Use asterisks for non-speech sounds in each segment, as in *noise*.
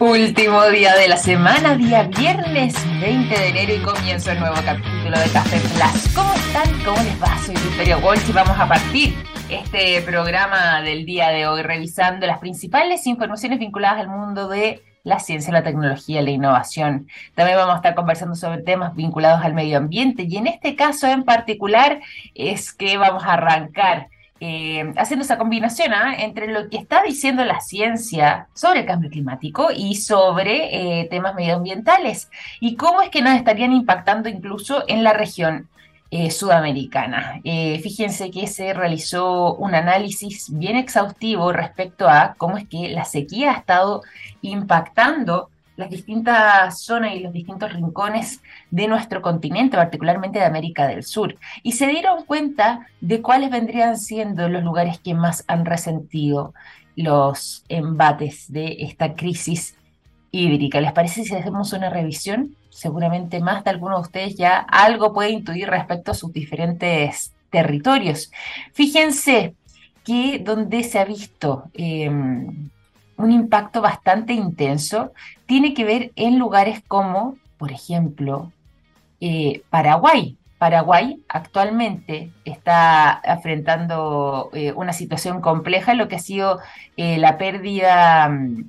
Último día de la semana, día viernes 20 de enero y comienzo el nuevo capítulo de Café Plus. ¿Cómo están? ¿Cómo les va? Soy Victoria Walsh y vamos a partir este programa del día de hoy revisando las principales informaciones vinculadas al mundo de la ciencia, la tecnología, la innovación. También vamos a estar conversando sobre temas vinculados al medio ambiente y en este caso en particular es que vamos a arrancar eh, haciendo esa combinación ¿ah? entre lo que está diciendo la ciencia sobre el cambio climático y sobre eh, temas medioambientales y cómo es que nos estarían impactando incluso en la región eh, sudamericana. fíjense que se realizó un análisis bien exhaustivo respecto a cómo es que la sequía ha estado impactando las distintas zonas y los distintos rincones de nuestro continente, particularmente de América del Sur, y se dieron cuenta de cuáles vendrían siendo los lugares que más han resentido los embates de esta crisis hídrica. ¿Les parece si hacemos una revisión? Seguramente más de algunos de ustedes ya algo puede intuir respecto a sus diferentes territorios. Fíjense que donde se ha visto em, un impacto bastante intenso tiene que ver en lugares como, por ejemplo, eh, Paraguay. Paraguay actualmente está enfrentando eh, una situación compleja lo que ha sido eh, la pérdida mm,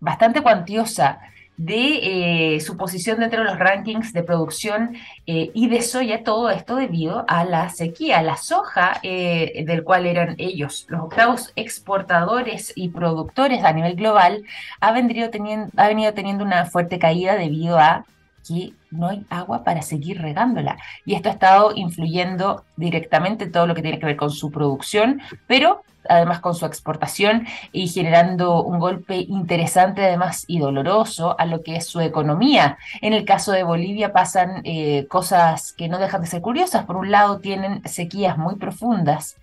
bastante cuantiosa de eh, su posición dentro de los rankings de producción eh, y de soya, todo esto debido a la sequía. La soja, eh, del cual eran ellos los octavos exportadores y productores a nivel global, ha, teniendo, ha venido teniendo una fuerte caída debido a que no hay agua para seguir regándola. Y esto ha estado influyendo directamente en todo lo que tiene que ver con su producción, pero además con su exportación y generando un golpe interesante además y doloroso a lo que es su economía. En el caso de Bolivia pasan eh, cosas que no dejan de ser curiosas. Por un lado tienen sequías muy profundas,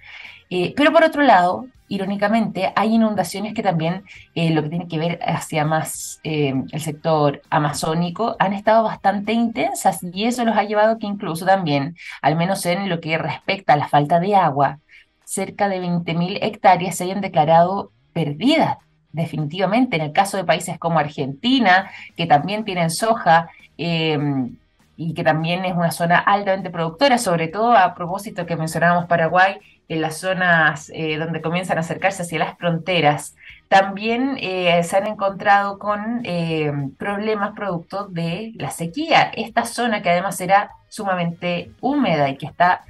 eh, pero por otro lado, irónicamente, hay inundaciones que también, eh, lo que tiene que ver hacia más el sector amazónico, han estado bastante intensas y eso los ha llevado que incluso también, al menos en lo que respecta a la falta de agua, cerca de 20.000 hectáreas se hayan declarado perdidas, definitivamente. En el caso de países como Argentina, que también tienen soja, em, y que también es una zona altamente productora, sobre todo a propósito que mencionábamos Paraguay, en las zonas eh, donde comienzan a acercarse hacia las fronteras, también eh, se han encontrado con em, problemas producto de la sequía. Esta zona que además era sumamente húmeda y que está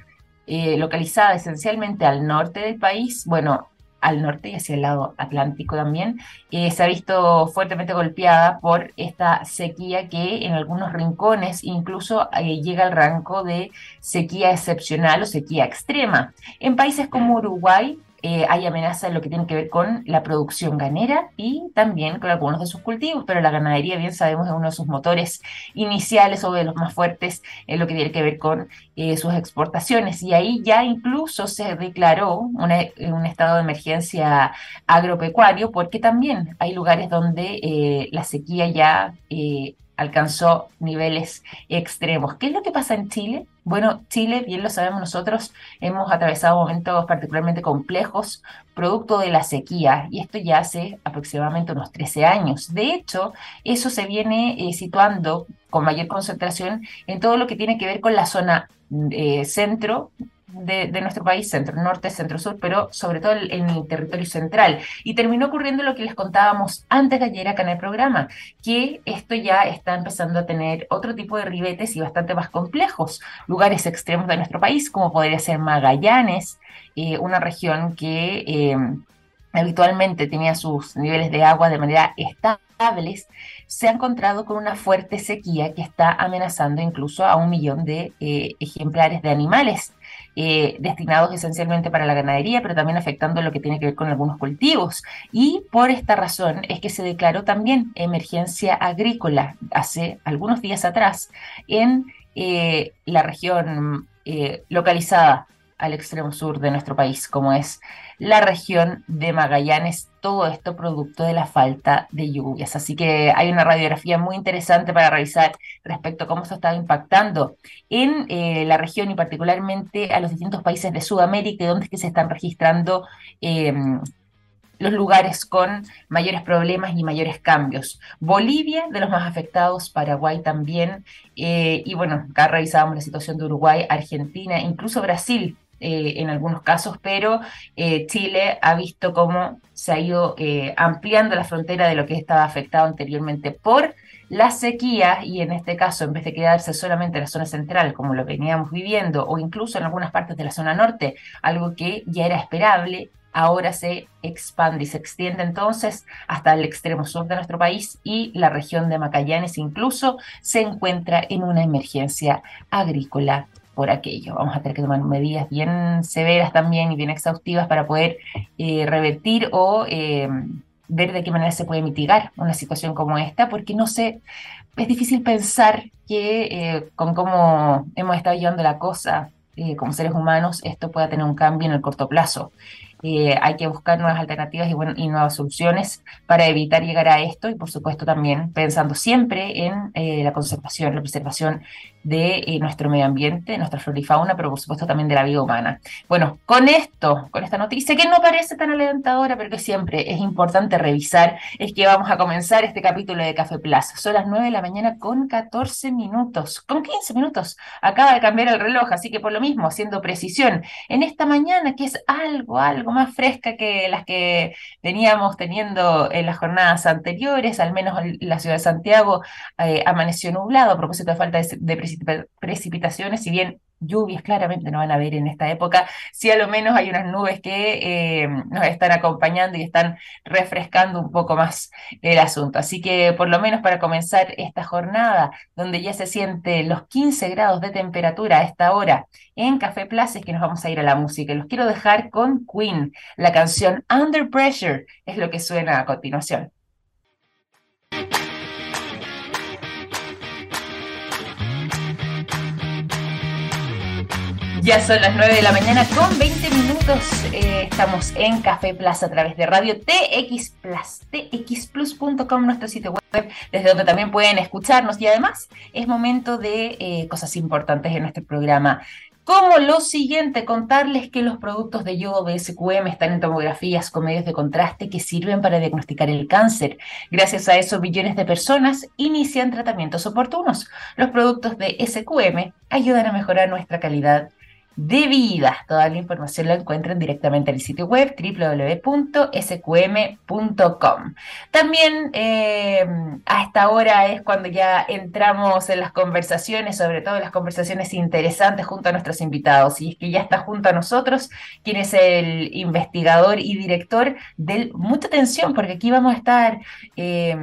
eh, localizada esencialmente al norte del país, bueno, al norte y hacia el lado atlántico también, eh, se ha visto fuertemente golpeada por esta sequía que en algunos rincones incluso eh, llega al rango de sequía excepcional o sequía extrema. En países como Uruguay, eh, hay amenaza en lo que tiene que ver con la producción ganera y también con algunos de sus cultivos, pero la ganadería, bien sabemos, es uno de sus motores iniciales o de los más fuertes en lo que tiene que ver con eh, sus exportaciones. Y ahí ya incluso se declaró un estado de emergencia agropecuario porque también hay lugares donde eh, la sequía ya alcanzó niveles extremos. ¿Qué es lo que pasa en Chile? Bueno, Chile, bien lo sabemos nosotros, hemos atravesado momentos particularmente complejos producto de la sequía y esto ya hace aproximadamente unos 13 años. De hecho, eso se viene eh, situando con mayor concentración en todo lo que tiene que ver con la zona eh, centro de, nuestro país, centro norte, centro sur, pero sobre todo en el territorio central. Y terminó ocurriendo lo que les contábamos antes de ayer acá en el programa, que esto ya está empezando a tener otro tipo de ribetes y bastante más complejos, lugares extremos de nuestro país, como podría ser Magallanes, eh, una región que eh, habitualmente tenía sus niveles de agua de manera estables, se ha encontrado con una fuerte sequía que está amenazando incluso a un millón de eh, ejemplares de animales eh, destinados esencialmente para la ganadería, pero también afectando lo que tiene que ver con algunos cultivos. Y por esta razón es que se declaró también emergencia agrícola hace algunos días atrás en eh, la región localizada al extremo sur de nuestro país, como es la región de Magallanes, todo esto producto de la falta de lluvias. Así que hay una radiografía muy interesante para revisar respecto a cómo se está impactando en eh, la región y particularmente a los distintos países de Sudamérica, donde es que se están registrando em, los lugares con mayores problemas y mayores cambios. Bolivia, de los más afectados, Paraguay también, eh, y bueno, acá revisábamos la situación de Uruguay, Argentina, incluso Brasil. Eh, en algunos casos, pero eh, Chile ha visto cómo se ha ido ampliando la frontera de lo que estaba afectado anteriormente por la sequía, y en este caso, en vez de quedarse solamente en la zona central, como lo veníamos viviendo, o incluso en algunas partes de la zona norte, algo que ya era esperable, ahora se expande y se extiende entonces hasta el extremo sur de nuestro país y la región de Magallanes incluso se encuentra en una emergencia agrícola por aquello. Vamos a tener que tomar medidas bien severas también y bien exhaustivas para poder eh, revertir o eh, ver de qué manera se puede mitigar una situación como esta, porque no sé, es difícil pensar que eh, con cómo hemos estado llevando la cosa como seres humanos, esto pueda tener un cambio en el corto plazo. Eh, hay que buscar nuevas alternativas y, bueno, y, nuevas soluciones para evitar llegar a esto y por supuesto también pensando siempre en eh, la conservación, la preservación de eh, nuestro medio ambiente, nuestra flora y fauna, pero por supuesto también de la vida humana. Bueno, con esto, con esta noticia que no parece tan alentadora, pero que siempre es importante revisar, es que vamos a comenzar este capítulo de Café Plaza. Son las 9 de la mañana con 14 minutos, con 15 minutos. Acaba de cambiar el reloj, así que por lo mismo, haciendo precisión, en esta mañana que es algo, algo más fresca que las que veníamos teniendo en las jornadas anteriores, al menos la ciudad de Santiago eh, amaneció nublado a propósito de falta de, de precipitaciones, si bien lluvias claramente no van a haber en esta época, si a lo menos hay unas nubes que eh, nos están acompañando y están refrescando un poco más el asunto. Así que por lo menos para comenzar esta jornada, donde ya se siente los 15 grados de temperatura a esta hora en Café Plaza, que nos vamos a ir a la música. Los quiero dejar con Queen, la canción Under Pressure, es lo que suena a continuación. Ya son las 9 de la mañana con 20 minutos. Eh, estamos en Café Plaza a través de Radio TX Plus, txplus.com, nuestro sitio web, desde donde también pueden escucharnos. Y además es momento de eh, cosas importantes en nuestro programa. Como lo siguiente, contarles que los productos de yodo de SQM están en tomografías con medios de contraste que sirven para diagnosticar el cáncer. Gracias a eso, millones de personas inician tratamientos oportunos. Los productos de SQM ayudan a mejorar nuestra calidad de vida. Toda la información la encuentran directamente en el sitio web www.sqm.com. También eh, a esta hora es cuando ya entramos en las conversaciones, sobre todo las conversaciones interesantes junto a nuestros invitados. Y es que ya está junto a nosotros quien es el investigador y director del Mucha Atención, porque aquí vamos a estar eh,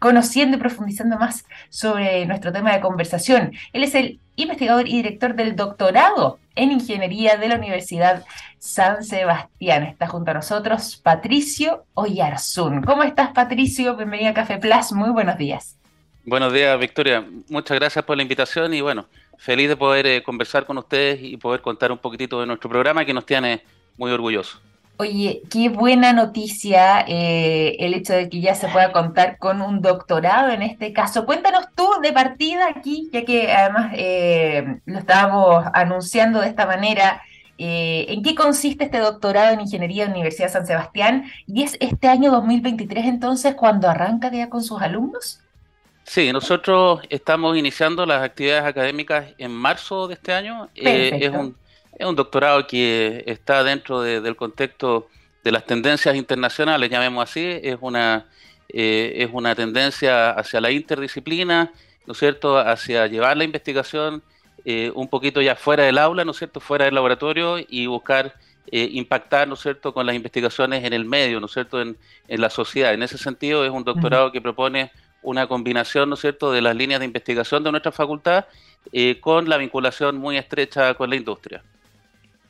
conociendo y profundizando más sobre nuestro tema de conversación. Él es el investigador y director del doctorado en Ingeniería de la Universidad San Sebastián. Está junto a nosotros Patricio Oyarzún. ¿Cómo estás, Patricio? Bienvenido a Café Plus. Muy buenos días. Buenos días, Victoria. Muchas gracias por la invitación y bueno, feliz de poder eh, conversar con ustedes y poder contar un poquitito de nuestro programa que nos tiene muy orgullosos. Oye, qué buena noticia eh, el hecho de que ya se pueda contar con un doctorado en este caso. Cuéntanos tú de partida aquí, ya que además eh, lo estábamos anunciando de esta manera. Eh, ¿En qué consiste este doctorado en Ingeniería de la Universidad de San Sebastián? ¿Y es este año 2023 entonces cuando arranca ya con sus alumnos? Sí, nosotros estamos iniciando las actividades académicas en marzo de este año. es un es un doctorado que está dentro del contexto de las tendencias internacionales, llamemos así, es una, eh, es una tendencia hacia la interdisciplina, ¿no es cierto?, hacia llevar la investigación eh, un poquito ya fuera del aula, ¿no es cierto?, fuera del laboratorio y buscar eh, impactar, ¿no es cierto?, con las investigaciones en el medio, ¿no es cierto?, en, en la sociedad. En ese sentido, es un doctorado que propone una combinación, ¿no es cierto?, de las líneas de investigación de nuestra facultad con la vinculación muy estrecha con la industria.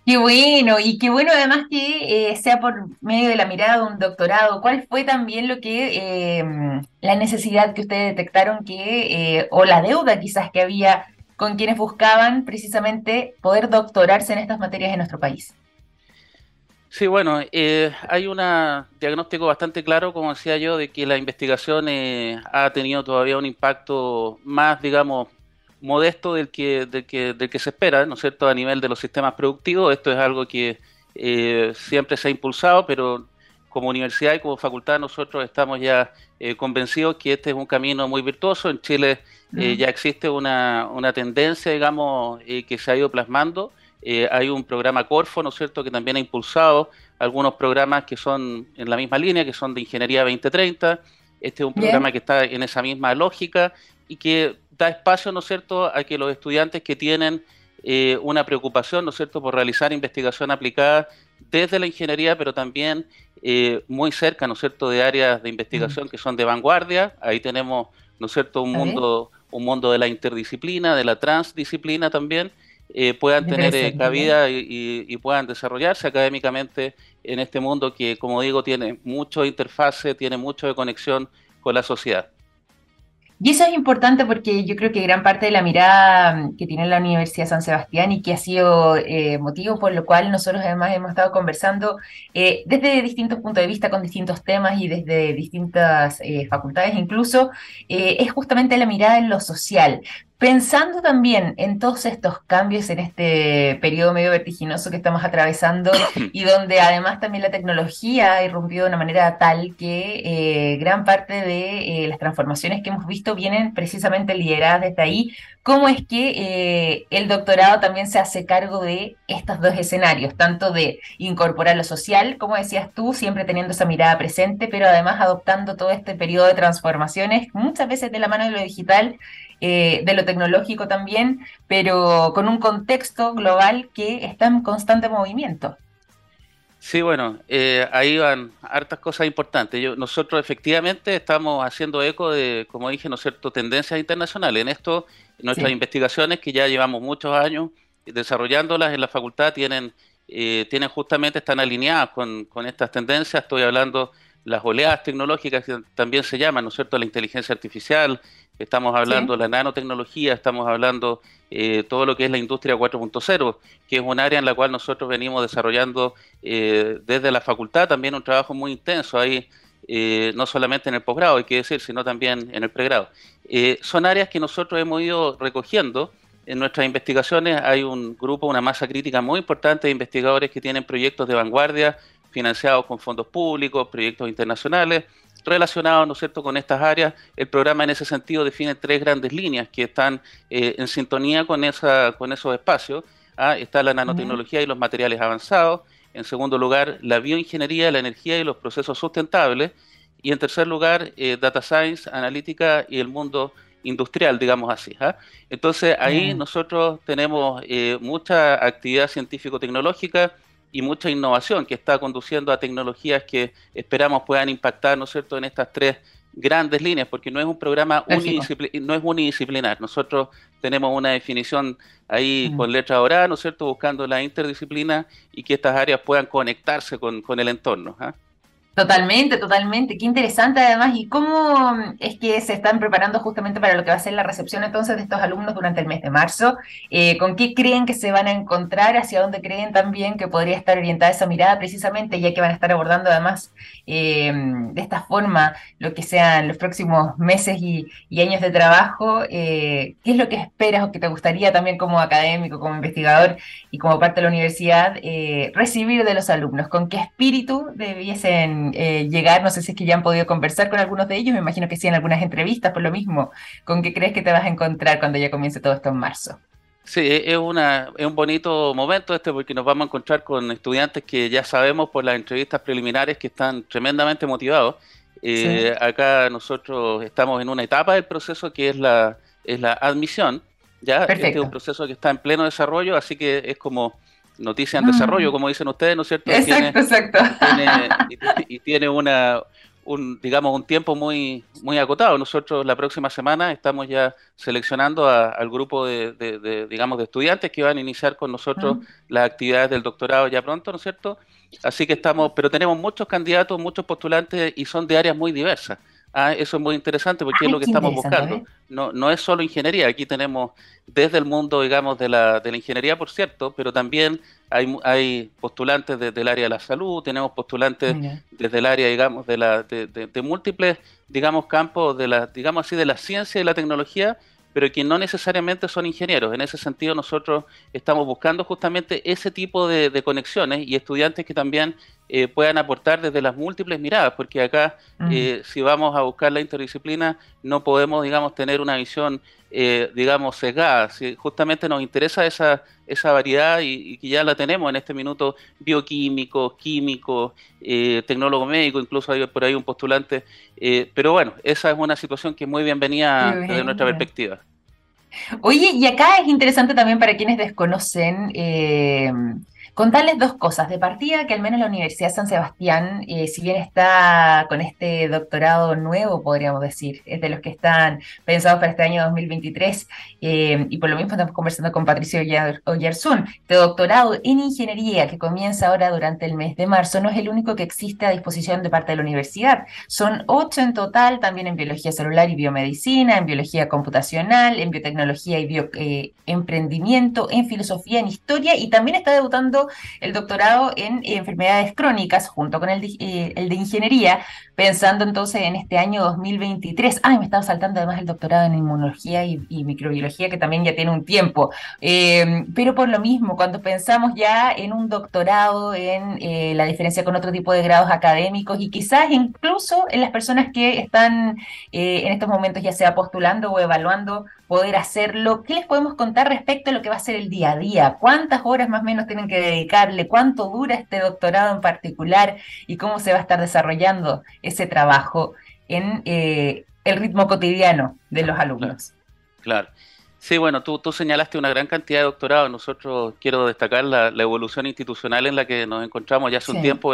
Qué bueno, y qué bueno además que eh, sea por medio de la mirada de un doctorado. ¿Cuál fue también lo que, eh, la necesidad que ustedes detectaron que, eh, o la deuda quizás que había con quienes buscaban precisamente poder doctorarse en estas materias en nuestro país? Sí, bueno, hay un diagnóstico bastante claro, como decía yo, de que la investigación ha tenido todavía un impacto más, digamos, modesto del que, del que, del que se espera, ¿no es cierto?, a nivel de los sistemas productivos. Esto es algo que eh, siempre se ha impulsado, pero como universidad y como facultad nosotros estamos ya eh, convencidos que este es un camino muy virtuoso. En Chile eh, ya existe una, una tendencia, digamos, eh, que se ha ido plasmando. hay un programa Corfo, ¿no es cierto?, que también ha impulsado algunos programas que son en la misma línea, que son de Ingeniería 2030. Este es un programa que está en esa misma lógica y que da espacio, ¿no es cierto?, a que los estudiantes que tienen una preocupación, ¿no es cierto?, por realizar investigación aplicada desde la ingeniería, pero también eh, muy cerca, ¿no es cierto?, de áreas de investigación mm. que son de vanguardia. Ahí tenemos, ¿no es cierto?, un mundo, un mundo de la interdisciplina, de la transdisciplina también, eh, puedan tener eh, cabida y, puedan desarrollarse académicamente en este mundo que, como digo, tiene mucho interfase, tiene mucho de conexión con la sociedad. Y eso es importante porque yo creo que gran parte de la mirada mm, que tiene la Universidad San Sebastián y que ha sido eh, motivo por lo cual nosotros además hemos estado conversando eh, desde distintos puntos de vista con distintos temas y desde distintas eh, facultades incluso, es justamente la mirada en lo social. Pensando también en todos estos cambios en este periodo medio vertiginoso que estamos atravesando *coughs* y donde además también la tecnología ha irrumpido de una manera tal que eh, gran parte de eh, las transformaciones que hemos visto vienen precisamente lideradas desde ahí, ¿cómo es que eh, el doctorado también se hace cargo de estos dos escenarios, tanto de incorporar lo social, como decías tú, siempre teniendo esa mirada presente, pero además adoptando todo este periodo de transformaciones, muchas veces de la mano de lo digital eh, de lo tecnológico también, pero con un contexto global que está en constante movimiento. Sí, bueno, eh, ahí van hartas cosas importantes. Yo, nosotros efectivamente estamos haciendo eco de, como dije, ¿no es cierto?, tendencias internacionales. En esto, nuestras investigaciones, que ya llevamos muchos años desarrollándolas en la facultad, tienen, eh, tienen justamente, están alineadas con, con estas tendencias. Estoy hablando las oleadas tecnológicas que también se llaman, ¿no es cierto?, la inteligencia artificial, estamos hablando de la nanotecnología, estamos hablando eh, todo lo que es la industria 4.0, que es un área en la cual nosotros venimos desarrollando eh, desde la facultad también un trabajo muy intenso ahí, eh, no solamente en el posgrado, hay que decir, sino también en el pregrado. son áreas que nosotros hemos ido recogiendo. En nuestras investigaciones hay un grupo, una masa crítica muy importante de investigadores que tienen proyectos de vanguardia financiados con fondos públicos, proyectos internacionales, relacionados ¿no es cierto? con estas áreas. El programa en ese sentido define tres grandes líneas que están eh, en sintonía con, esa, con esos espacios. ¿ah? Está la nanotecnología y los materiales avanzados. En segundo lugar, la bioingeniería, la energía y los procesos sustentables. Y en tercer lugar, eh, data science, analítica y el mundo industrial, digamos así. ¿ah? Entonces ahí nosotros tenemos eh, mucha actividad científico-tecnológica, y mucha innovación que está conduciendo a tecnologías que esperamos puedan impactar, ¿no es cierto?, en estas tres grandes líneas, porque no es un programa unidisciplinar, no es unidisciplinar. Nosotros tenemos una definición ahí mm. con letra dorada, ¿no es cierto?, buscando la interdisciplina y que estas áreas puedan conectarse con, con el entorno. ¿ah? Totalmente, totalmente. Qué interesante además. ¿Y cómo es que se están preparando justamente para lo que va a ser la recepción entonces de estos alumnos durante el mes de marzo? Eh, ¿Con qué creen que se van a encontrar? ¿Hacia dónde creen también que podría estar orientada esa mirada precisamente, ya que van a estar abordando además eh, de esta forma lo que sean los próximos meses y, años de trabajo? Eh, ¿Qué es lo que esperas o que te gustaría también como académico, como investigador y como parte de la universidad recibir de los alumnos? ¿Con qué espíritu debiesen eh, llegar? No sé si es que ya han podido conversar con algunos de ellos, me imagino que sí en algunas entrevistas, por lo mismo. ¿Con qué crees que te vas a encontrar cuando ya comience todo esto en marzo? Sí, es, una, es un bonito momento este porque nos vamos a encontrar con estudiantes que ya sabemos por las entrevistas preliminares que están tremendamente motivados. Eh, acá nosotros estamos en una etapa del proceso que es la, es la admisión. Ya, este es un proceso que está en pleno desarrollo, así que es como noticia en desarrollo, como dicen ustedes, ¿no es cierto? Exacto, exacto. y, tiene una, un, digamos, un tiempo muy, muy acotado. Nosotros la próxima semana estamos ya seleccionando al grupo de, digamos, de estudiantes que van a iniciar con nosotros ah. las actividades del doctorado ya pronto, ¿no es cierto? Así que estamos, pero tenemos muchos candidatos, muchos postulantes y son de áreas muy diversas. Ah, eso es muy interesante porque es lo que estamos buscando. ¿eh? No, no es solo ingeniería, aquí tenemos desde el mundo, digamos, de la, de la ingeniería, por cierto, pero también hay, hay postulantes desde el área de la salud, tenemos postulantes desde el área, digamos, de, la, de, de, múltiples, digamos, campos de la, digamos así, de la ciencia y la tecnología, pero que no necesariamente son ingenieros. En ese sentido, nosotros estamos buscando justamente ese tipo de, conexiones y estudiantes que también eh, puedan aportar desde las múltiples miradas, porque acá eh, si vamos a buscar la interdisciplina no podemos, digamos, tener una visión, eh, digamos, sesgada. Si justamente nos interesa esa, esa variedad y, que ya la tenemos en este minuto, bioquímicos, químicos, tecnólogo médico, incluso hay por ahí un postulante. pero bueno, esa es una situación que es muy bienvenida desde nuestra perspectiva. Oye, y acá es interesante también para quienes desconocen Contarles dos cosas. De partida, que al menos la Universidad de San Sebastián, eh, si bien está con este doctorado nuevo, podríamos decir, es de los que están pensados para este año 2023, eh, y por lo mismo estamos conversando con Patricio Oyarzún, este doctorado en ingeniería que comienza ahora durante el mes de marzo, no es el único que existe a disposición de parte de la universidad. Son ocho en total, también en biología celular y biomedicina, en biología computacional, en biotecnología y bioemprendimiento, eh, en filosofía, en historia, y también está debutando el doctorado en enfermedades crónicas junto con el de, eh, el de ingeniería, pensando entonces en este año 2023. Ay, me estaba saltando además el doctorado en inmunología y, microbiología, que también ya tiene un tiempo. Eh, pero por lo mismo, cuando pensamos ya en un doctorado, en eh, la diferencia con otro tipo de grados académicos y quizás incluso en las personas que están en estos momentos ya sea postulando o evaluando poder hacerlo. ¿Qué les podemos contar respecto a lo que va a ser el día a día? ¿Cuántas horas más o menos tienen que dedicarle? ¿Cuánto dura este doctorado en particular? ¿Y cómo se va a estar desarrollando ese trabajo en eh, el ritmo cotidiano de los alumnos? Claro. Sí, bueno, tú, tú, señalaste una gran cantidad de doctorados. Nosotros quiero destacar la, evolución institucional en la que nos encontramos ya hace un tiempo.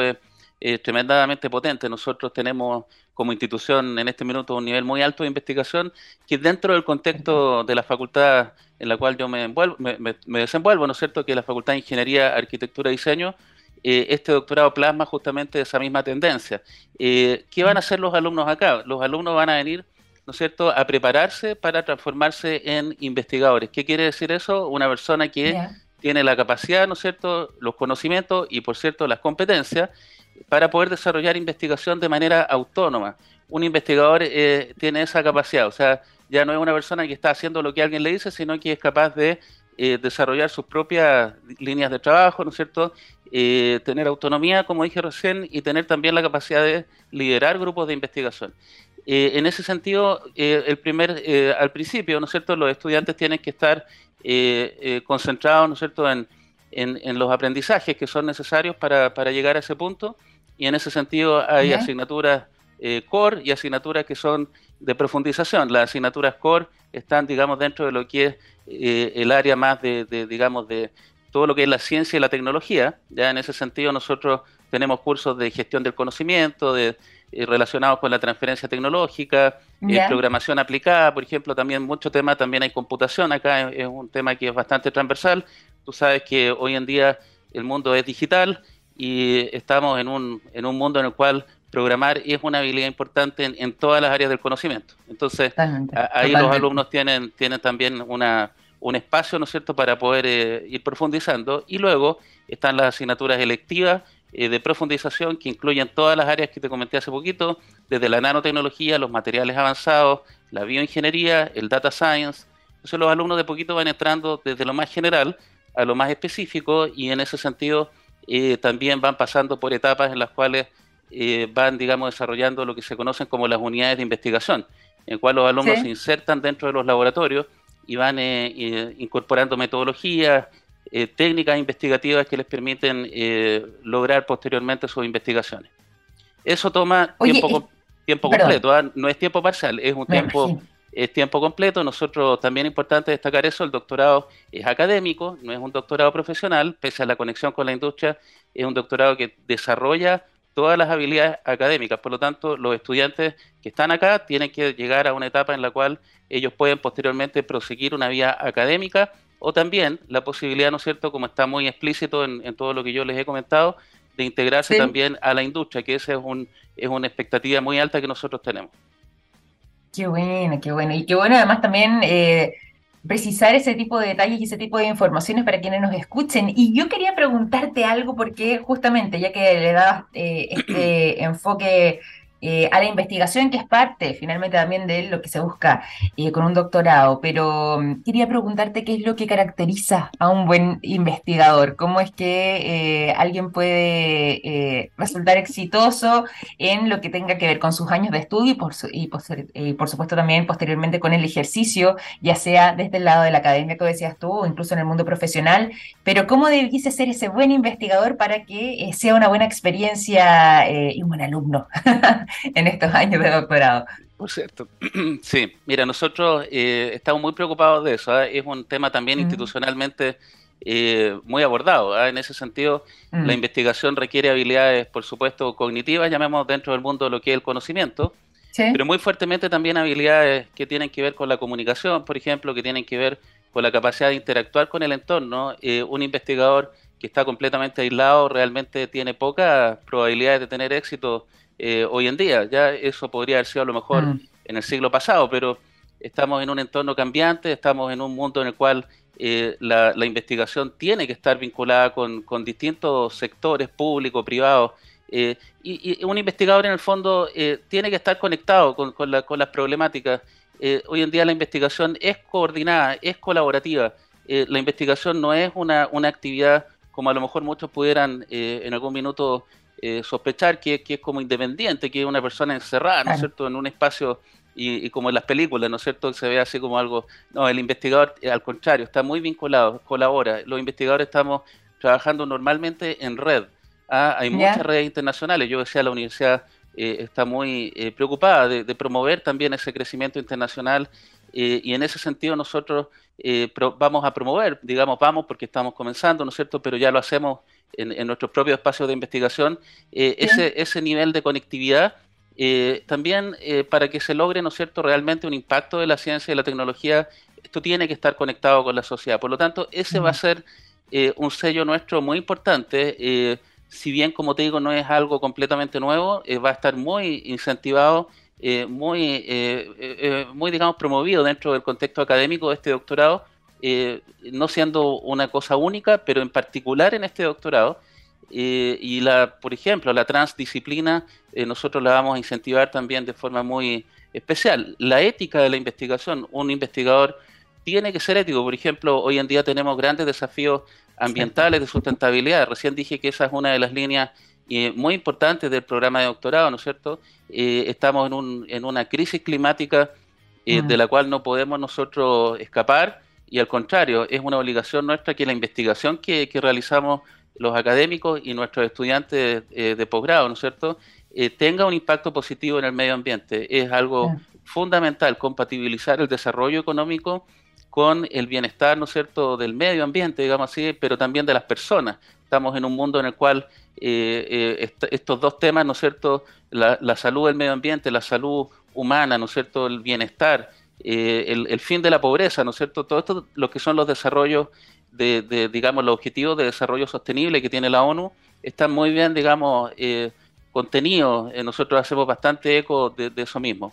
Es, tremendamente potente. Nosotros tenemos como institución en este minuto un nivel muy alto de investigación que dentro del contexto de la facultad en la cual yo me, me, desenvuelvo, ¿no es cierto?, que es la Facultad de Ingeniería, Arquitectura y Diseño, eh, este doctorado plasma justamente esa misma tendencia. Eh, ¿Qué van a hacer los alumnos acá? Los alumnos van a venir, ¿no es cierto?, a prepararse para transformarse en investigadores. ¿Qué quiere decir eso? Una persona que tiene la capacidad, ¿no es cierto?, los conocimientos y, por cierto, las competencias para poder desarrollar investigación de manera autónoma. Un investigador eh, tiene esa capacidad, o sea, ya no es una persona que está haciendo lo que alguien le dice, sino que es capaz de eh, desarrollar sus propias líneas de trabajo, ¿no es cierto? Eh, tener autonomía, como dije recién, y tener también la capacidad de liderar grupos de investigación. en ese sentido, el primer, al principio, ¿no es cierto?, los estudiantes tienen que estar concentrados, ¿no es cierto?, en, en, los aprendizajes que son necesarios para, para, llegar a ese punto. Y en ese sentido hay asignaturas eh, core y asignaturas que son de profundización. Las asignaturas core están, digamos, dentro de lo que es eh, el área más de, digamos, de todo lo que es la ciencia y la tecnología. Ya en ese sentido nosotros tenemos cursos de gestión del conocimiento, de, eh, relacionados con la transferencia tecnológica, programación aplicada, por ejemplo, también mucho tema, también hay computación acá, es, un tema que es bastante transversal, Tú sabes que hoy en día el mundo es digital y estamos en un, en un mundo en el cual programar es una habilidad importante en, todas las áreas del conocimiento. Entonces, ahí los alumnos tienen, tienen también una, un espacio, ¿no es cierto?, para poder eh, ir profundizando. Y luego están las asignaturas electivas eh, de profundización que incluyen todas las áreas que te comenté hace poquito, desde la nanotecnología, los materiales avanzados, la bioingeniería, el data science. Entonces los alumnos de poquito van entrando desde lo más general a lo más específico y en ese sentido eh, también van pasando por etapas en las cuales eh, van, digamos, desarrollando lo que se conocen como las unidades de investigación, en el cual los alumnos se insertan dentro de los laboratorios y van eh, incorporando metodologías, técnicas investigativas que les permiten lograr posteriormente sus investigaciones. Eso toma tiempo, tiempo completo, ¿ah? no es tiempo parcial, es un tiempo es tiempo completo. Nosotros también es importante destacar eso, el doctorado es académico, no es un doctorado profesional, pese a la conexión con la industria, es un doctorado que desarrolla todas las habilidades académicas. Por lo tanto, los estudiantes que están acá tienen que llegar a una etapa en la cual ellos pueden posteriormente proseguir una vía académica o también la posibilidad, ¿no es cierto?, como está muy explícito en, todo lo que yo les he comentado, de integrarse también a la industria, que esa es, un, es una expectativa muy alta que nosotros tenemos. Qué bueno, qué bueno. Y qué bueno además también eh, precisar ese tipo de detalles y ese tipo de informaciones para quienes nos escuchen. Y yo quería preguntarte algo porque justamente ya que le dabas eh, este *clears throat* enfoque eh, a la investigación, que es parte finalmente también de lo que se busca eh, con un doctorado. Pero mm, quería preguntarte qué es lo que caracteriza a un buen investigador, cómo es que eh, alguien puede resultar exitoso en lo que tenga que ver con sus años de estudio y por, y, por supuesto también posteriormente con el ejercicio, ya sea desde el lado de la academia, como decías tú, o incluso en el mundo profesional. Pero cómo debiese ser ese buen investigador para que sea una buena experiencia y un buen alumno. *laughs* *laughs* en estos años de doctorado. Por cierto. *clears throat* Sí, mira, nosotros eh, estamos muy preocupados de eso. ¿ah? Es un tema también institucionalmente eh, muy abordado. ¿ah? En ese sentido, la mm. investigación requiere habilidades, por supuesto, cognitivas, llamemos dentro del mundo lo que es el conocimiento, pero muy fuertemente también habilidades que tienen que ver con la comunicación, por ejemplo, que tienen que ver con la capacidad de interactuar con el entorno. Eh, un investigador que está completamente aislado realmente tiene pocas probabilidades de tener éxito eh, hoy en día. Ya eso podría haber sido a lo mejor mm. en el siglo pasado, pero estamos en un entorno cambiante, estamos en un mundo en el cual eh, la, investigación tiene que estar vinculada con, distintos sectores públicos, privados, eh, y, un investigador en el fondo tiene que estar conectado con, con, las problemáticas. hoy en día la investigación es coordinada, es colaborativa. la investigación no es una, una actividad como a lo mejor muchos pudieran en algún minuto eh, sospechar que, es como independiente, que es una persona encerrada, ¿no es cierto?, en un espacio y, como en las películas, ¿no es cierto?, se ve así como algo... No, el investigador, eh, al contrario, está muy vinculado, colabora. Los investigadores estamos trabajando normalmente en red. ¿ah? Hay muchas redes internacionales. Yo decía, la universidad eh, está muy preocupada de, promover también ese crecimiento internacional y en ese sentido nosotros vamos a promover, digamos, vamos porque estamos comenzando, ¿no es cierto?, pero ya lo hacemos en, en nuestros propios espacios de investigación, eh, ese, ese nivel de conectividad eh, también eh, para que se logre, ¿no es cierto?, realmente un impacto de la ciencia y la tecnología, esto tiene que estar conectado con la sociedad. Por lo tanto, ese va a ser un sello nuestro muy importante. si bien, como te digo, no es algo completamente nuevo, va a estar muy incentivado, muy, muy, digamos, promovido dentro del contexto académico de este doctorado, eh, no siendo una cosa única, pero en particular en este doctorado. Eh, y la, por ejemplo, la transdisciplina, eh, nosotros la vamos a incentivar también de forma muy especial. La ética de la investigación, un investigador tiene que ser ético. Por ejemplo, hoy en día tenemos grandes desafíos ambientales de sustentabilidad. Recién dije que esa es una de las líneas muy importantes del programa de doctorado, ¿no es cierto? estamos en, un, en, una crisis climática de la cual no podemos nosotros escapar y al contrario, es una obligación nuestra que la investigación que, realizamos los académicos y nuestros estudiantes eh, de posgrado, ¿no es cierto?, eh, tenga un impacto positivo en el medio ambiente. Es algo fundamental compatibilizar el desarrollo económico con el bienestar, ¿no es cierto?, del medio ambiente, digamos así, pero también de las personas. Estamos en un mundo en el cual eh, estos dos temas, ¿no es cierto?, la, la salud del medio ambiente, la salud humana, ¿no es cierto?, el bienestar, eh, el, fin de la pobreza, ¿no es cierto? Todo esto, lo que son los desarrollos de, digamos, los objetivos de desarrollo sostenible que tiene la ONU, están muy bien, digamos, eh, contenidos. Eh, nosotros hacemos bastante eco de, eso mismo.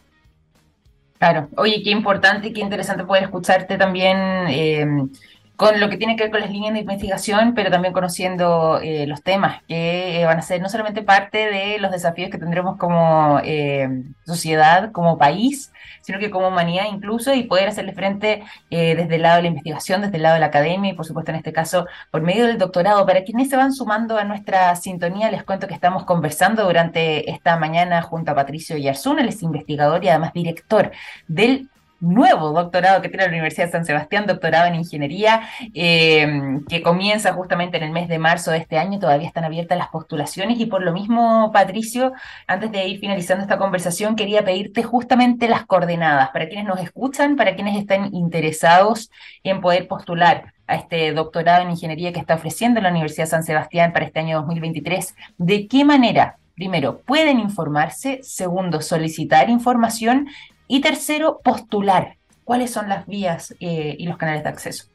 Claro, oye, qué importante y qué interesante poder escucharte también con lo que tiene que ver con las líneas de investigación, pero también conociendo eh, los temas que eh, van a ser no solamente parte de los desafíos que tendremos como eh, sociedad, como país, sino que como humanidad incluso, y poder hacerle frente desde el lado de la investigación, desde el lado de la academia y por supuesto en este caso por medio del doctorado. Para quienes se van sumando a nuestra sintonía, les cuento que estamos conversando durante esta mañana junto a Patricio Yarzún, él es investigador y además director del nuevo doctorado que tiene la Universidad de San Sebastián, doctorado en ingeniería, eh, que comienza justamente en el mes de marzo de este año. Todavía están abiertas las postulaciones y por lo mismo, Patricio, antes de ir finalizando esta conversación, quería pedirte justamente las coordenadas para quienes nos escuchan, para quienes estén interesados en poder postular a este doctorado en ingeniería que está ofreciendo la Universidad de San Sebastián para este año 2023. ¿De qué manera primero, pueden informarse, segundo, solicitar información y tercero, postular. ¿Cuáles son las vías eh, y los canales de acceso?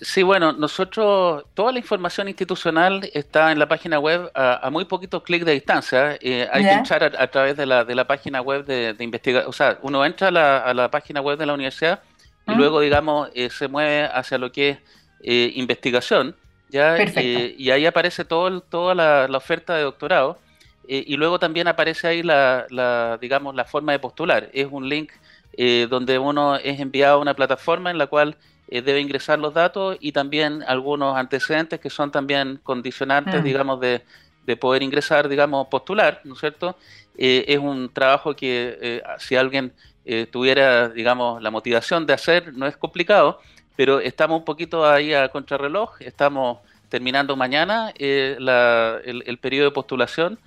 Sí, bueno, nosotros, toda la información institucional está en la página web a, muy poquitos clics de distancia. Eh, hay que entrar a, través de la, de la página web de, investigación. O sea, uno entra a la, página web de la universidad y luego, digamos, eh, se mueve hacia lo que es investigación. ¿ya? y ahí aparece todo, toda la, oferta de doctorado. Y luego también aparece ahí la, digamos, la forma de postular. Es un link donde uno es enviado a una plataforma en la cual debe ingresar los datos y también algunos antecedentes que son también condicionantes, mm. digamos, de, de poder ingresar, digamos, postular, ¿no es cierto? Eh, es un trabajo que eh, si alguien eh, tuviera, digamos, la motivación de hacer, no es complicado, pero estamos un poquito ahí a contrarreloj, estamos terminando mañana el, periodo de postulación,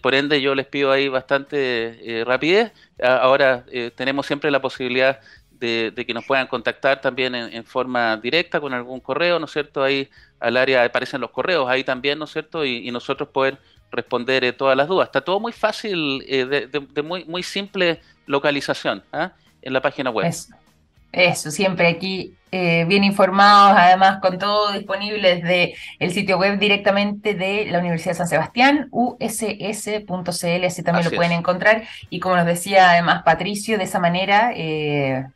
por ende yo les pido ahí bastante rapidez, ahora tenemos siempre la posibilidad de, que nos puedan contactar también en, forma directa con algún correo, ¿no es cierto? Ahí al área aparecen los correos, ahí también, ¿no es cierto? Y, nosotros poder responder eh, todas las dudas. Está todo muy fácil, eh, de, muy, muy simple localización ¿ah? en la página web. Eso, siempre aquí eh, bien informados, además con todo disponible desde el sitio web directamente de la Universidad de San Sebastián, uss.cl, así también lo pueden encontrar. Y como nos decía además Patricio, de esa manera eh,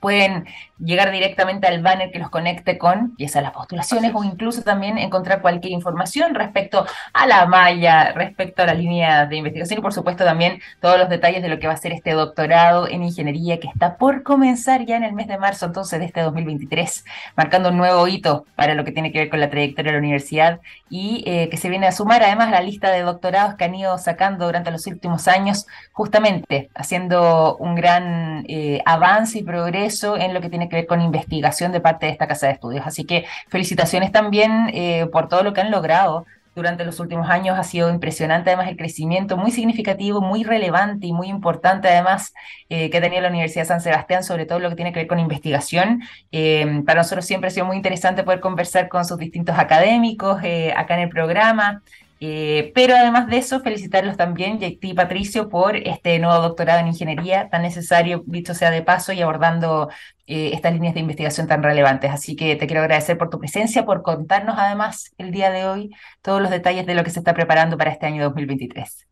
pueden llegar directamente al banner que los conecte con y esas las postulaciones o incluso también encontrar cualquier información respecto a la malla, respecto a la línea de investigación y por supuesto también todos los detalles de lo que va a ser este doctorado en ingeniería que está por comenzar ya en el mes de marzo entonces de este 2023, marcando un nuevo hito para lo que tiene que ver con la trayectoria de la universidad y eh, que se viene a sumar además a la lista de doctorados que han ido sacando durante los últimos años, justamente haciendo un gran eh, avance y progreso en lo que tiene que ver con investigación de parte de esta casa de estudios. Así que felicitaciones también eh, por todo lo que han logrado durante los últimos años. Ha sido impresionante además el crecimiento muy significativo, muy relevante y muy importante además eh, que ha tenido la Universidad de San Sebastián, sobre todo lo que tiene que ver con investigación. Eh, para nosotros siempre ha sido muy interesante poder conversar con sus distintos académicos acá en el programa. Eh, pero además de eso, felicitarlos también, JT y Patricio, por este nuevo doctorado en ingeniería tan necesario, dicho sea de paso, y abordando eh, estas líneas de investigación tan relevantes. Así que te quiero agradecer por tu presencia, por contarnos además el día de hoy todos los detalles de lo que se está preparando para este año 2023.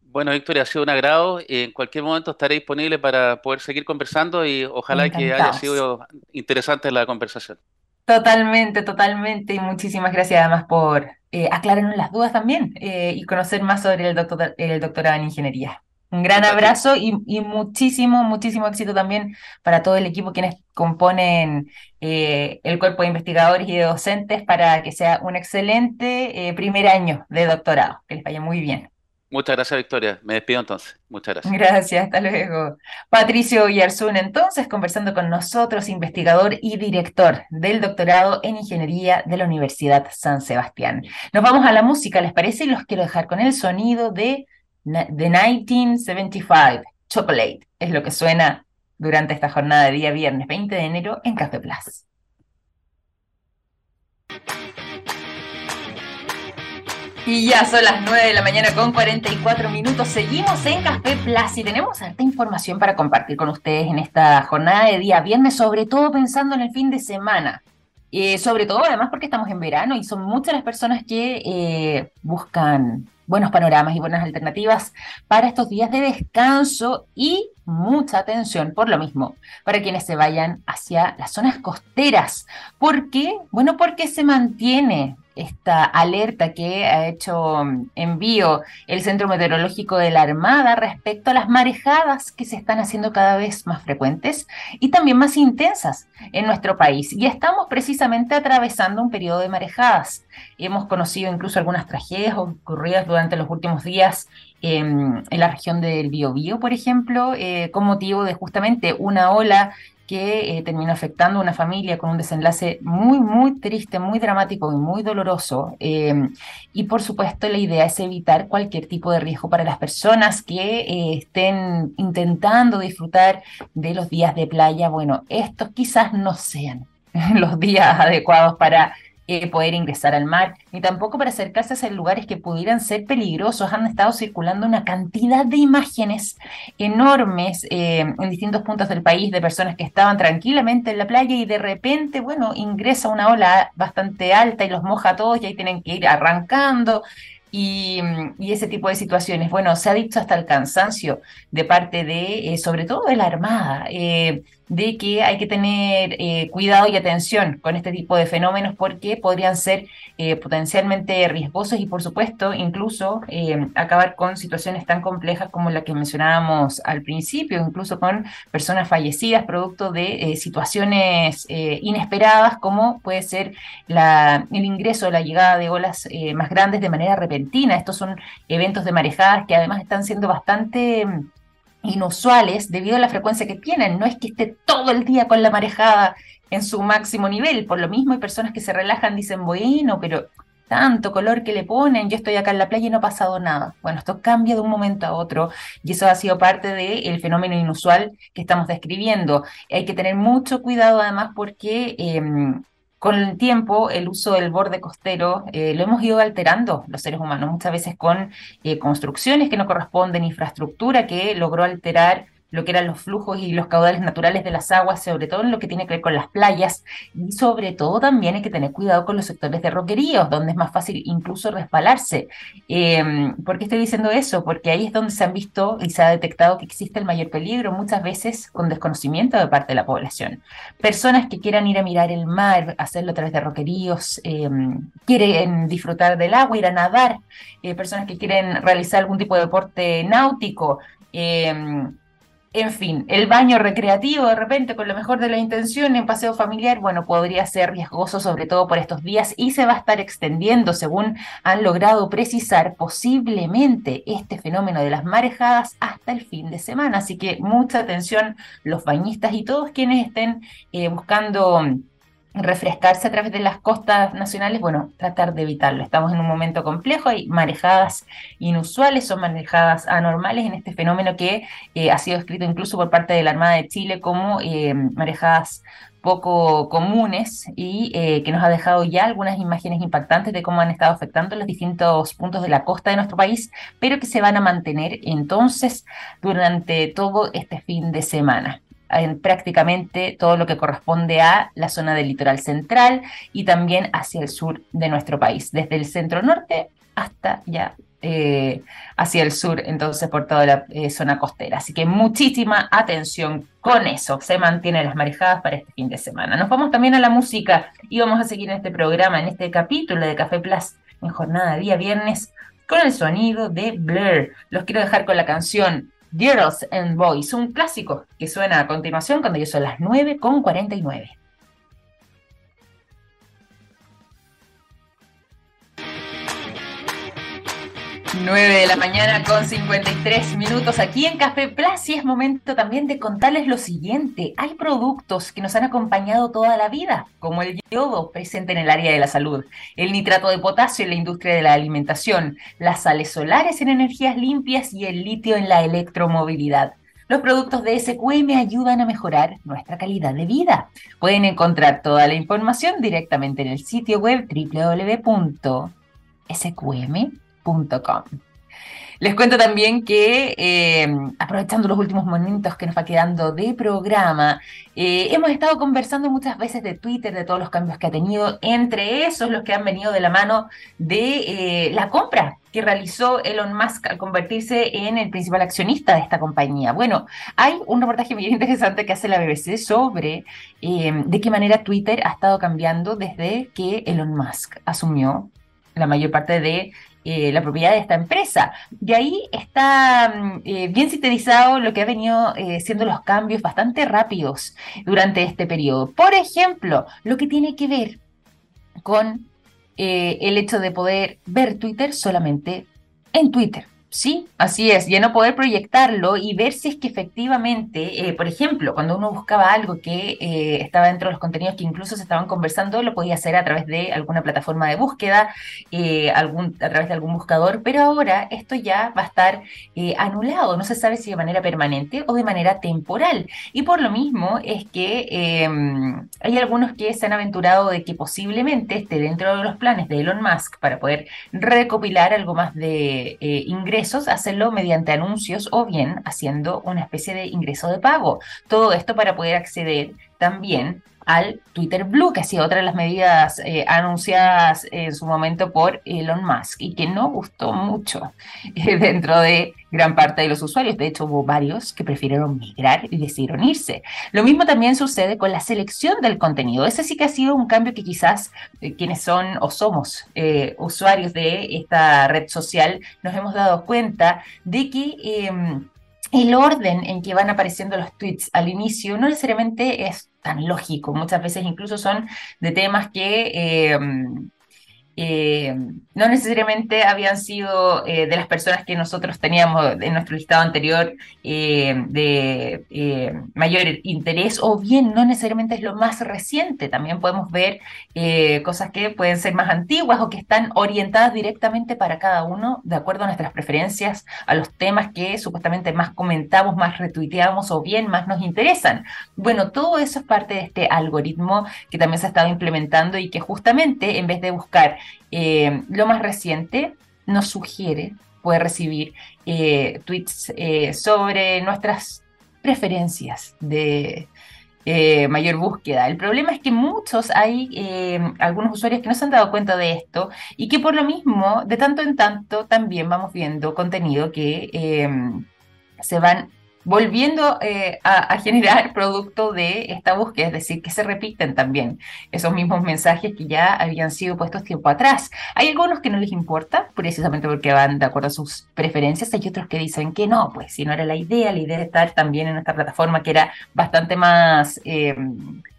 Bueno, Victoria, ha sido un agrado. En cualquier momento estaré disponible para poder seguir conversando y ojalá que haya sido interesante la conversación. Totalmente, totalmente. Y muchísimas gracias además por eh, aclararnos las dudas también eh, y conocer más sobre el, doctor, el doctorado en ingeniería. Un gran abrazo y, muchísimo, muchísimo éxito también para todo el equipo quienes componen eh, el cuerpo de investigadores y de docentes para que sea un excelente primer año de doctorado. Que les vaya muy bien. Muchas gracias, Victoria. Me despido entonces. Muchas gracias. Gracias, hasta luego. Patricio Yarzún, entonces, conversando con nosotros, investigador y director del doctorado en Ingeniería de la Universidad San Sebastián. Nos vamos a la música, ¿les parece? Y los quiero dejar con el sonido de The 1975, Chocolate. Es lo que suena durante esta jornada de día viernes 20 de enero en Café Plus. Y ya son las 9 de la mañana con 44 minutos. Seguimos en Café Plus y tenemos harta información para compartir con ustedes en esta jornada de día viernes, sobre todo pensando en el fin de semana. Eh, sobre todo, además, porque estamos en verano y son muchas las personas que eh, buscan buenos panoramas y buenas alternativas para estos días de descanso y mucha atención por lo mismo para quienes se vayan hacia las zonas costeras. ¿Por qué? Bueno, porque se mantiene esta alerta que ha hecho mm, envío el Centro Meteorológico de la Armada respecto a las marejadas que se están haciendo cada vez más frecuentes y también más intensas en nuestro país. Y estamos precisamente atravesando un periodo de marejadas. Hemos conocido incluso algunas tragedias ocurridas durante los últimos días en la región del Biobío, por ejemplo, eh, con motivo de justamente una ola que eh, terminó afectando a una familia con un desenlace muy, muy triste, muy dramático y muy doloroso. Em, y por supuesto, la idea es evitar cualquier tipo de riesgo para las personas que eh, estén intentando disfrutar de los días de playa. Bueno, estos quizás no sean *laughs* los días adecuados para eh, poder ingresar al mar, ni tampoco para acercarse a lugares que pudieran ser peligrosos. Han estado circulando una cantidad de imágenes enormes eh, en distintos puntos del país de personas que estaban tranquilamente en la playa y de repente, bueno, ingresa una ola bastante alta y los moja a todos y ahí tienen que ir arrancando y, ese tipo de situaciones. Bueno, se ha dicho hasta el cansancio de parte de, eh, sobre todo de la Armada, eh, de que hay que tener eh, cuidado y atención con este tipo de fenómenos porque podrían ser potencialmente riesgosos y, por supuesto, incluso acabar con situaciones tan complejas como la que mencionábamos al principio, incluso con personas fallecidas producto de situaciones inesperadas como puede ser el ingreso o la llegada de olas más grandes de manera repentina. Estos son eventos de marejadas que además están siendo bastante inusuales debido a la frecuencia que tienen. No es que esté todo el día con la marejada en su máximo nivel. Por lo mismo hay personas que se relajan, dicen, bueno, pero tanto color que le ponen, yo estoy acá en la playa y no ha pasado nada. Bueno, esto cambia de un momento a otro y eso ha sido parte del fenómeno inusual que estamos describiendo. Hay que tener mucho cuidado además porque... Em, con el tiempo, el uso del borde costero eh, lo hemos ido alterando los seres humanos, muchas veces con eh, construcciones que no corresponden, infraestructura que logró alterar lo que eran los flujos y los caudales naturales de las aguas, sobre todo en lo que tiene que ver con las playas, y sobre todo también hay que tener cuidado con los sectores de roqueríos, donde es más fácil incluso resbalarse. Eh, ¿Por qué estoy diciendo eso? Porque ahí es donde se han visto y se ha detectado que existe el mayor peligro, muchas veces con desconocimiento de parte de la población. Personas que quieran ir a mirar el mar, hacerlo a través de roqueríos, em, quieren disfrutar del agua, ir a nadar, eh, personas que quieren realizar algún tipo de deporte náutico, em, en fin, el baño recreativo de repente con lo mejor de la intención en paseo familiar, bueno, podría ser riesgoso sobre todo por estos días y se va a estar extendiendo, según han logrado precisar, posiblemente este fenómeno de las marejadas hasta el fin de semana. Así que mucha atención los bañistas y todos quienes estén eh, buscando refrescarse a través de las costas nacionales, bueno, tratar de evitarlo. Estamos en un momento complejo, hay marejadas inusuales, son marejadas anormales en este fenómeno que eh, ha sido escrito incluso por parte de la Armada de Chile como eh, marejadas poco comunes y eh, que nos ha dejado ya algunas imágenes impactantes de cómo han estado afectando los distintos puntos de la costa de nuestro país, pero que se van a mantener entonces durante todo este fin de semana en prácticamente todo lo que corresponde a la zona del litoral central y también hacia el sur de nuestro país, desde el centro norte hasta ya eh, hacia el sur, entonces por toda la eh, zona costera. Así que muchísima atención con eso. Se mantienen las marejadas para este fin de semana. Nos vamos también a la música y vamos a seguir en este programa, en este capítulo de Café Plus en jornada día viernes con el sonido de Blur. Los quiero dejar con la canción Girls and Boys, un clásico que suena a continuación cuando ya son las 9 9 de la mañana con 53 minutos aquí en Café Plus y es momento también de contarles lo siguiente. Hay productos que nos han acompañado toda la vida, como el yodo presente en el área de la salud, el nitrato de potasio en la industria de la alimentación, las sales solares en energías limpias y el litio en la electromovilidad. Los productos de SQM ayudan a mejorar nuestra calidad de vida. Pueden encontrar toda la información directamente en el sitio web www.sqm.com les cuento también que, eh, aprovechando los últimos momentos que nos va quedando de programa, eh, hemos estado conversando muchas veces de Twitter, de todos los cambios que ha tenido, entre esos los que han venido de la mano de eh, la compra que realizó Elon Musk al convertirse en el principal accionista de esta compañía. Bueno, hay un reportaje muy interesante que hace la BBC sobre de qué manera Twitter ha estado cambiando desde que Elon Musk asumió la mayor parte de eh, la propiedad de esta empresa. Y ahí está mm, eh, bien sintetizado lo que ha venido eh, siendo los cambios bastante rápidos durante este periodo. Por ejemplo, lo que tiene que ver con el hecho de poder ver Twitter solamente en Twitter. Sí, así es, ya no poder proyectarlo y ver si es que efectivamente, eh, por ejemplo, cuando uno buscaba algo que eh, estaba dentro de los contenidos que incluso se estaban conversando, lo podía hacer a través de alguna plataforma de búsqueda, eh, a través de algún buscador, pero ahora esto ya va a estar anulado, no se sabe si de manera permanente o de manera temporal. Y por lo mismo es que em, hay algunos que se han aventurado de que posiblemente esté dentro de los planes de Elon Musk para poder recopilar algo más de ingresos hacerlo mediante anuncios o bien haciendo una especie de ingreso de pago. Todo esto para poder acceder también al Twitter Blue, que ha sido otra de las medidas eh, anunciadas en su momento por Elon Musk y que no gustó mucho *laughs* eh, dentro de gran parte de los usuarios. De hecho, hubo varios que prefirieron migrar y decidieron irse. Lo mismo también sucede con la selección del contenido. Ese sí que ha sido un cambio que quizás eh, quienes son o somos usuarios de esta red social nos hemos dado cuenta de que em, el orden en que van apareciendo los tweets al inicio no necesariamente es tan lógico. Muchas veces incluso son de temas que eh, eh, no necesariamente habían sido eh, de las personas que nosotros teníamos en nuestro listado anterior eh, de mayor interés, o bien no necesariamente es lo más reciente. También podemos ver cosas que pueden ser más antiguas o que están orientadas directamente para cada uno de acuerdo a nuestras preferencias, a los temas que supuestamente más comentamos, más retuiteamos o bien más nos interesan. Bueno, todo eso es parte de este algoritmo que también se ha estado implementando y que justamente en vez de buscar eh, lo más reciente nos sugiere poder recibir eh, tweets eh, sobre nuestras preferencias de mayor búsqueda. El problema es que muchos hay algunos usuarios que no se han dado cuenta de esto y que por lo mismo, de tanto en tanto, también vamos viendo contenido que se van volviendo eh, a, generar *laughs* producto de esta búsqueda, es decir, que se repiten también esos mismos mensajes que ya habían sido puestos tiempo atrás. Hay algunos que no les importa, precisamente porque van de acuerdo a sus preferencias, hay otros que dicen que no, pues si no era la idea, la idea de estar también en esta plataforma que era bastante más eh,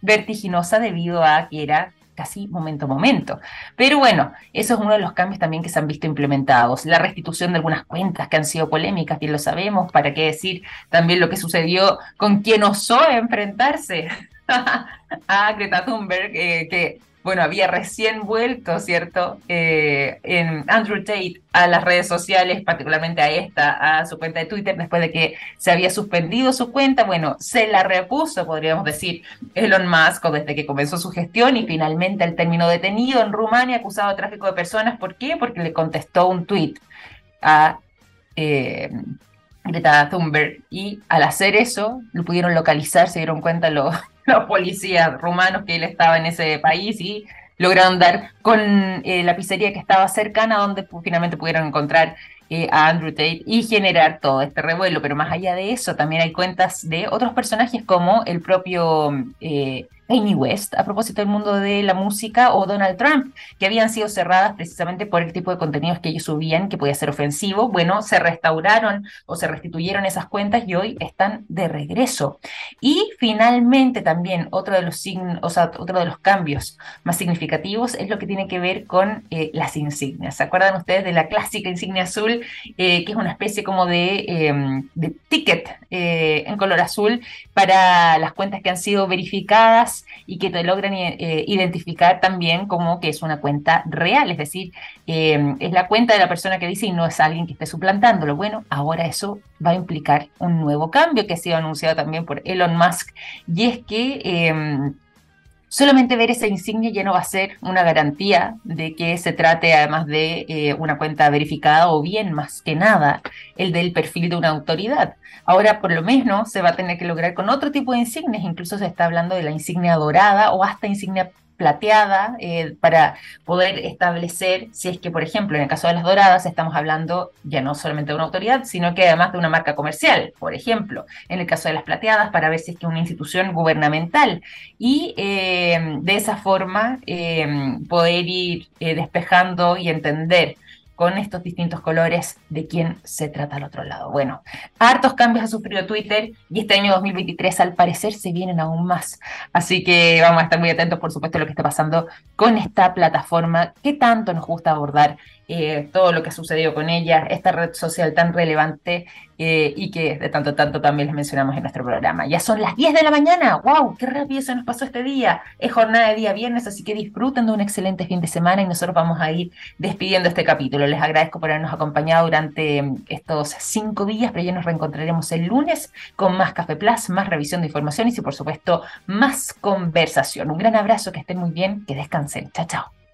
vertiginosa debido a que era casi momento a momento. Pero bueno, eso es uno de los cambios también que se han visto implementados. La restitución de algunas cuentas que han sido polémicas, bien lo sabemos, para qué decir también lo que sucedió con quien osó enfrentarse *laughs* a Greta Thunberg, eh, que bueno, había recién vuelto, ¿cierto? Eh, en Andrew Tate a las redes sociales, particularmente a esta, a su cuenta de Twitter, después de que se había suspendido su cuenta, bueno, se la repuso, podríamos decir, Elon Musk desde que comenzó su gestión y finalmente él terminó detenido en Rumania acusado de tráfico de personas. ¿Por qué? Porque le contestó un tweet a... Eh, Greta Thunberg y al hacer eso lo pudieron localizar, se dieron cuenta *laughs* los, policías rumanos que él estaba en ese país y lograron dar con eh, la pizzería que estaba cercana donde finalmente pudieron encontrar eh, a Andrew Tate y generar todo este revuelo. Pero más allá de eso, también hay cuentas de otros personajes como el propio eh, Kanye West, a propósito del mundo de la música, o Donald Trump, que habían sido cerradas precisamente por el tipo de contenidos que ellos subían, que podía ser ofensivo. Bueno, se restauraron o se restituyeron esas cuentas y hoy están de regreso. Y finalmente también otro de los o sea, otro de los cambios más significativos es lo que tiene que ver con eh, las insignias. ¿Se acuerdan ustedes de la clásica insignia azul, eh, que es una especie como de, em, ticket eh, en color azul para las cuentas que han sido verificadas? Y que te logran eh, identificar también como que es una cuenta real, es decir, eh, es la cuenta de la persona que dice y no es alguien que esté suplantándolo. Bueno, ahora eso va a implicar un nuevo cambio que ha sido anunciado también por Elon Musk y es que... Solamente ver esa insignia ya no va a ser una garantía de que se trate además de eh, una cuenta verificada o bien más que nada el del perfil de una autoridad. Ahora por lo menos se va a tener que lograr con otro tipo de insignias, incluso se está hablando de la insignia dorada o hasta insignia plateada eh, para poder establecer si es que, por ejemplo, en el caso de las doradas estamos hablando ya no solamente de una autoridad, sino que además de una marca comercial, por ejemplo, en el caso de las plateadas para ver si es que una institución gubernamental. Y eh, de esa forma eh, poder ir despejando y entender con estos distintos colores de quién se trata al otro lado. Bueno, hartos cambios ha sufrido Twitter y este año 2023 al parecer se vienen aún más. Así que vamos a estar muy atentos, por supuesto, a lo que está pasando con esta plataforma que tanto nos gusta abordar eh, todo lo que ha sucedido con ella, esta red social tan relevante eh, y que de tanto tanto también les mencionamos en nuestro programa. Ya son las 10 de la mañana, wow, qué rápido se nos pasó este día. Es jornada de día viernes, así que disfruten de un excelente fin de semana y nosotros vamos a ir despidiendo este capítulo. Les agradezco por habernos acompañado durante mm, estos cinco días, pero ya nos reencontraremos el lunes con más Café Plus, más revisión de informaciones y por supuesto más conversación. Un gran abrazo, que estén muy bien, que descansen. Chao, chao.